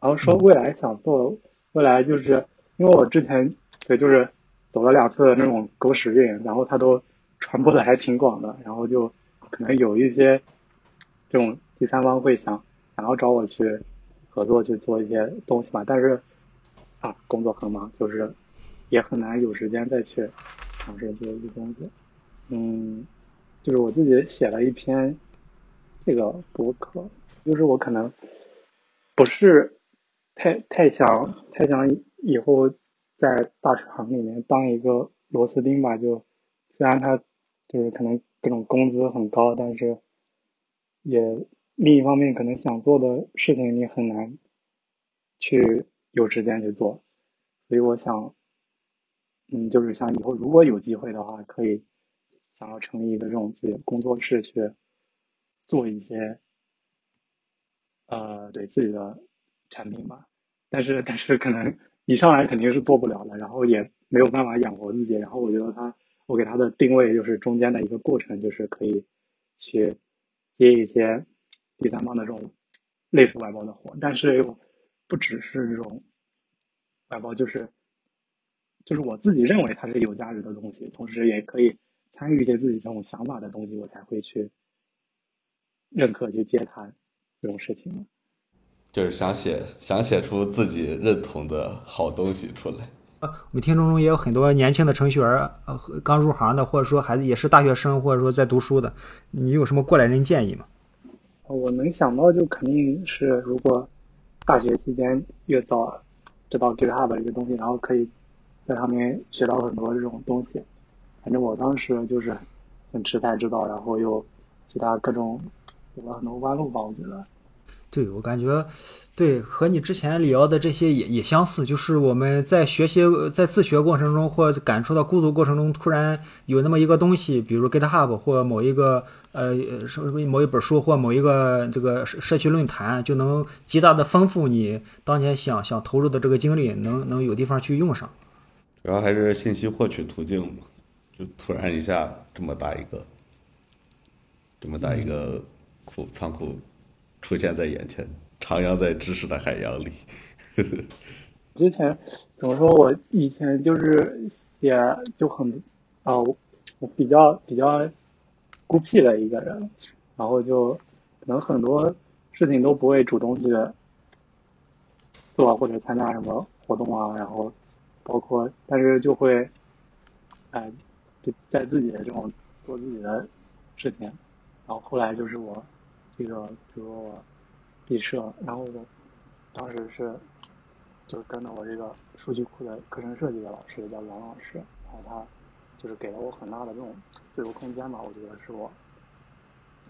[SPEAKER 5] 然后说未来想做，未来就是因为我之前对就是走了两次的那种狗屎运，然后它都传播的还挺广的，然后就可能有一些这种第三方会想想要找我去合作去做一些东西嘛，但是啊工作很忙，就是也很难有时间再去尝试做一些东西。嗯，就是我自己写了一篇这个博客，就是我可能不是太太想太想以后在大厂里面当一个螺丝钉吧，就虽然他就是可能各种工资很高，但是也另一方面可能想做的事情你很难去有时间去做，所以我想，嗯，就是想以后如果有机会的话，可以想要成立一个这种自己的工作室去做一些呃对自己的产品吧。但是但是可能一上来肯定是做不了的，然后也没有办法养活自己。然后我觉得他，我给他的定位就是中间的一个过程，就是可以去接一些第三方的这种类似外包的活，但是又不只是这种外包，就是就是我自己认为它是有价值的东西，同时也可以参与一些自己这种想法的东西，我才会去认可去接谈这种事情。
[SPEAKER 3] 就是想写想写出自己认同的好东西出来。
[SPEAKER 2] 我们听众中也有很多年轻的程序员，呃，刚入行的，或者说还也是大学生，或者说在读书的，你有什么过来人建议吗？
[SPEAKER 5] 我能想到就肯定是，如果大学期间越早知道 GitHub 这个东西，然后可以在上面学到很多这种东西。反正我当时就是很迟才知道，然后又其他各种走了很多弯路吧，我觉得。
[SPEAKER 2] 对我感觉，对和你之前聊的这些也也相似，就是我们在学习在自学过程中或感受到孤独过程中，突然有那么一个东西，比如 GitHub 或某一个呃什么什么某一本书或某一个这个社区论坛，就能极大的丰富你当年想想投入的这个精力，能能有地方去用上。
[SPEAKER 3] 主要还是信息获取途径嘛，就突然一下这么大一个，这么大一个库仓库。出现在眼前，徜徉在知识的海洋里。
[SPEAKER 5] 之前怎么说？我以前就是写就很啊，我比较比较孤僻的一个人，然后就可能很多事情都不会主动去做或者参加什么活动啊，然后包括但是就会哎就在自己的这种做自己的事情，然后后来就是我。这个比如说我毕设，然后我当时是就是跟着我这个数据库的课程设计的老师叫王老师，然后他就是给了我很大的这种自由空间吧，我觉得是我，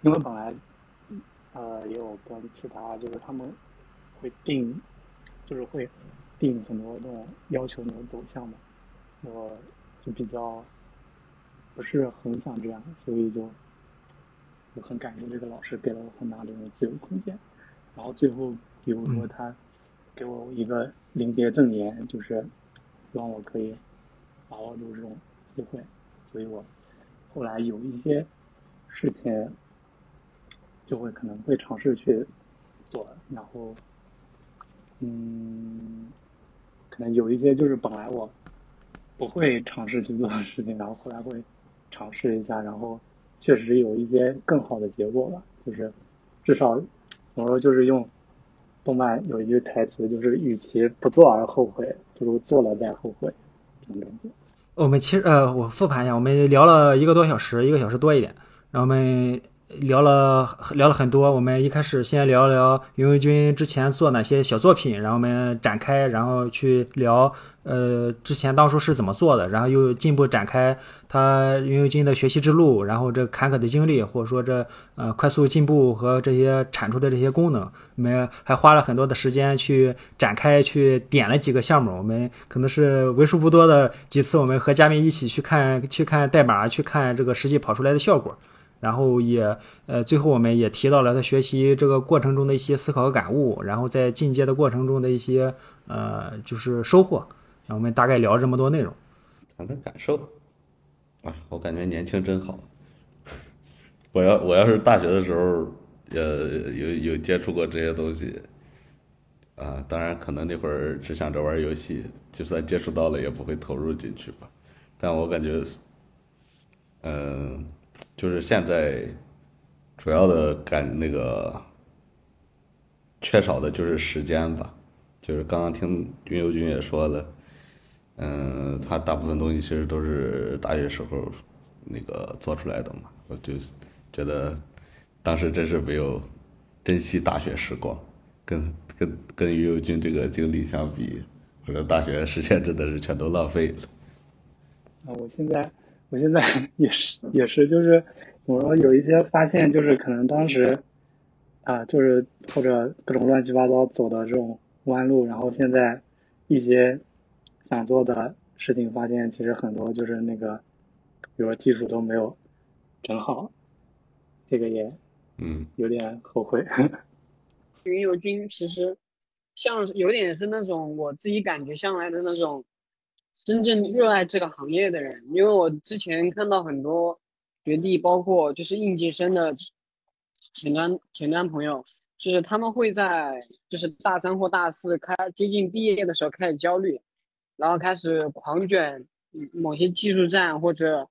[SPEAKER 5] 因为本来呃也有跟其他就是他们会定，就是会定很多这种要求你的走向嘛，我就比较不是很想这样，所以就。我很感谢这个老师给了我很大的这种自由空间，然后最后比如说他给我一个临别赠言，就是希望我可以把握住这种机会，所以我后来有一些事情就会可能会尝试去做，然后嗯，可能有一些就是本来我不会尝试去做的事情，然后后来会尝试一下，然后。确实有一些更好的结果吧，就是至少怎么说，就是用动漫有一句台词，就是与其不做而后悔，不如做了再后悔，这种感觉。
[SPEAKER 2] 我们其实呃，我复盘一下，我们聊了一个多小时，一个小时多一点，然后我们。聊了聊了很多，我们一开始先聊聊云游君之前做哪些小作品，然后我们展开，然后去聊呃之前当初是怎么做的，然后又进一步展开他云游君的学习之路，然后这坎坷的经历，或者说这呃快速进步和这些产出的这些功能，我们还花了很多的时间去展开去点了几个项目，我们可能是为数不多的几次，我们和嘉宾一起去看去看代码，去看这个实际跑出来的效果。然后也，呃，最后我们也提到了他学习这个过程中的一些思考和感悟，然后在进阶的过程中的一些，呃，就是收获。然后我们大概聊这么多内容。
[SPEAKER 3] 谈谈感受，啊，我感觉年轻真好。我要我要是大学的时候，呃，有有接触过这些东西，啊，当然可能那会儿只想着玩游戏，就算接触到了也不会投入进去吧。但我感觉，嗯。就是现在，主要的感那个缺少的就是时间吧。就是刚刚听云游君也说了，嗯，他大部分东西其实都是大学时候那个做出来的嘛。我就觉得当时真是没有珍惜大学时光，跟跟跟云游君这个经历相比，或者大学时间真的是全都浪费了。
[SPEAKER 5] 啊，我现在。我现在 也是也是，就是怎么说，有一些发现，就是可能当时啊，就是或者各种乱七八糟走的这种弯路，然后现在一些想做的事情，发现其实很多就是那个，比如说技术都没有整好，这个也
[SPEAKER 3] 嗯
[SPEAKER 5] 有点后悔。
[SPEAKER 6] 云友君其实像有点是那种我自己感觉向来的那种。真正热爱这个行业的人，因为我之前看到很多学弟，包括就是应届生的前端前端朋友，就是他们会在就是大三或大四开接近毕业的时候开始焦虑，然后开始狂卷某些技术站或者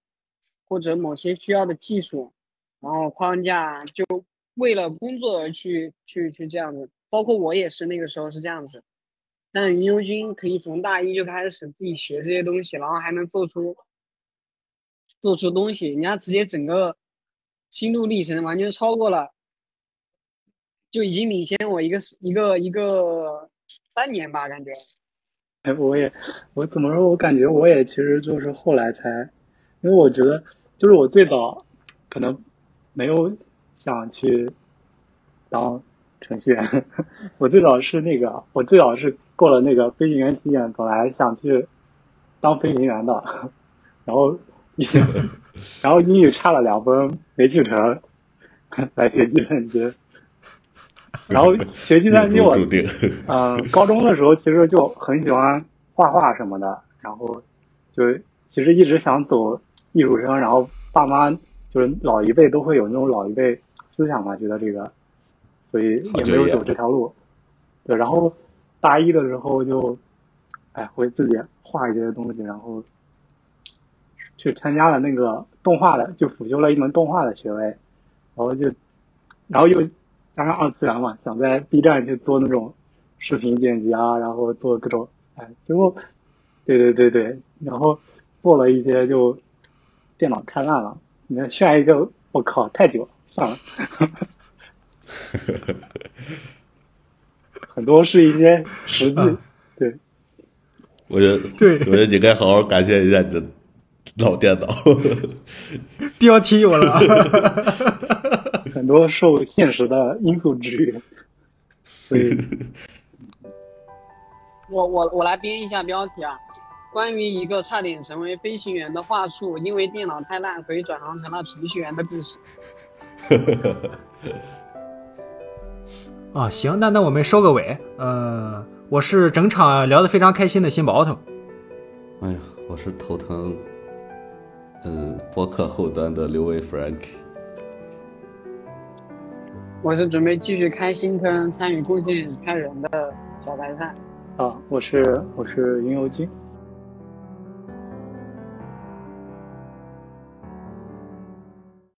[SPEAKER 6] 或者某些需要的技术，然后框架就为了工作而去去去这样子，包括我也是那个时候是这样子。但云游君可以从大一就开始自己学这些东西，然后还能做出做出东西，人家直接整个心路历程完全超过了，就已经领先我一个一个一个三年吧，感觉。
[SPEAKER 5] 哎，我也我怎么说？我感觉我也其实就是后来才，因为我觉得就是我最早可能没有想去当程序员。我最早是那个，我最早是过了那个飞行员体检，本来想去当飞行员的，然后 然后英语差了两分没去成，来学计算机。然后学计算机，我嗯，高中的时候其实就很喜欢画画什么的，然后就其实一直想走艺术生，然后爸妈就是老一辈都会有那种老一辈思想嘛，觉得这个，所以也没有走这条路。对，然后大一的时候就，哎，会自己画一些东西，然后去参加了那个动画的，就辅修了一门动画的学位，然后就，然后又。加上二次元嘛，想在 B 站去做那种视频剪辑啊，然后做各种，哎，结果，对对对对，然后做了一些就电脑太烂了，你看炫一个，我靠，太久了，算了，很多是一些实际，对，
[SPEAKER 3] 我觉得，
[SPEAKER 2] 对，
[SPEAKER 3] 我觉得你该好好感谢一下你的老电脑，
[SPEAKER 2] 标题有了。
[SPEAKER 5] 很多受现实的因素制约，所以，
[SPEAKER 6] 我我我来编一下标题啊，关于一个差点成为飞行员的话术，因为电脑太烂，所以转行成了程序员的故事。
[SPEAKER 2] 啊，行，那那我们收个尾。呃，我是整场聊得非常开心的新宝头。
[SPEAKER 3] 哎呀，我是头疼，嗯，博客后端的刘伟 Frankie。
[SPEAKER 6] 我是准备继续开新坑，参与贡献开人的小白菜。
[SPEAKER 5] 啊，我是我是云游君。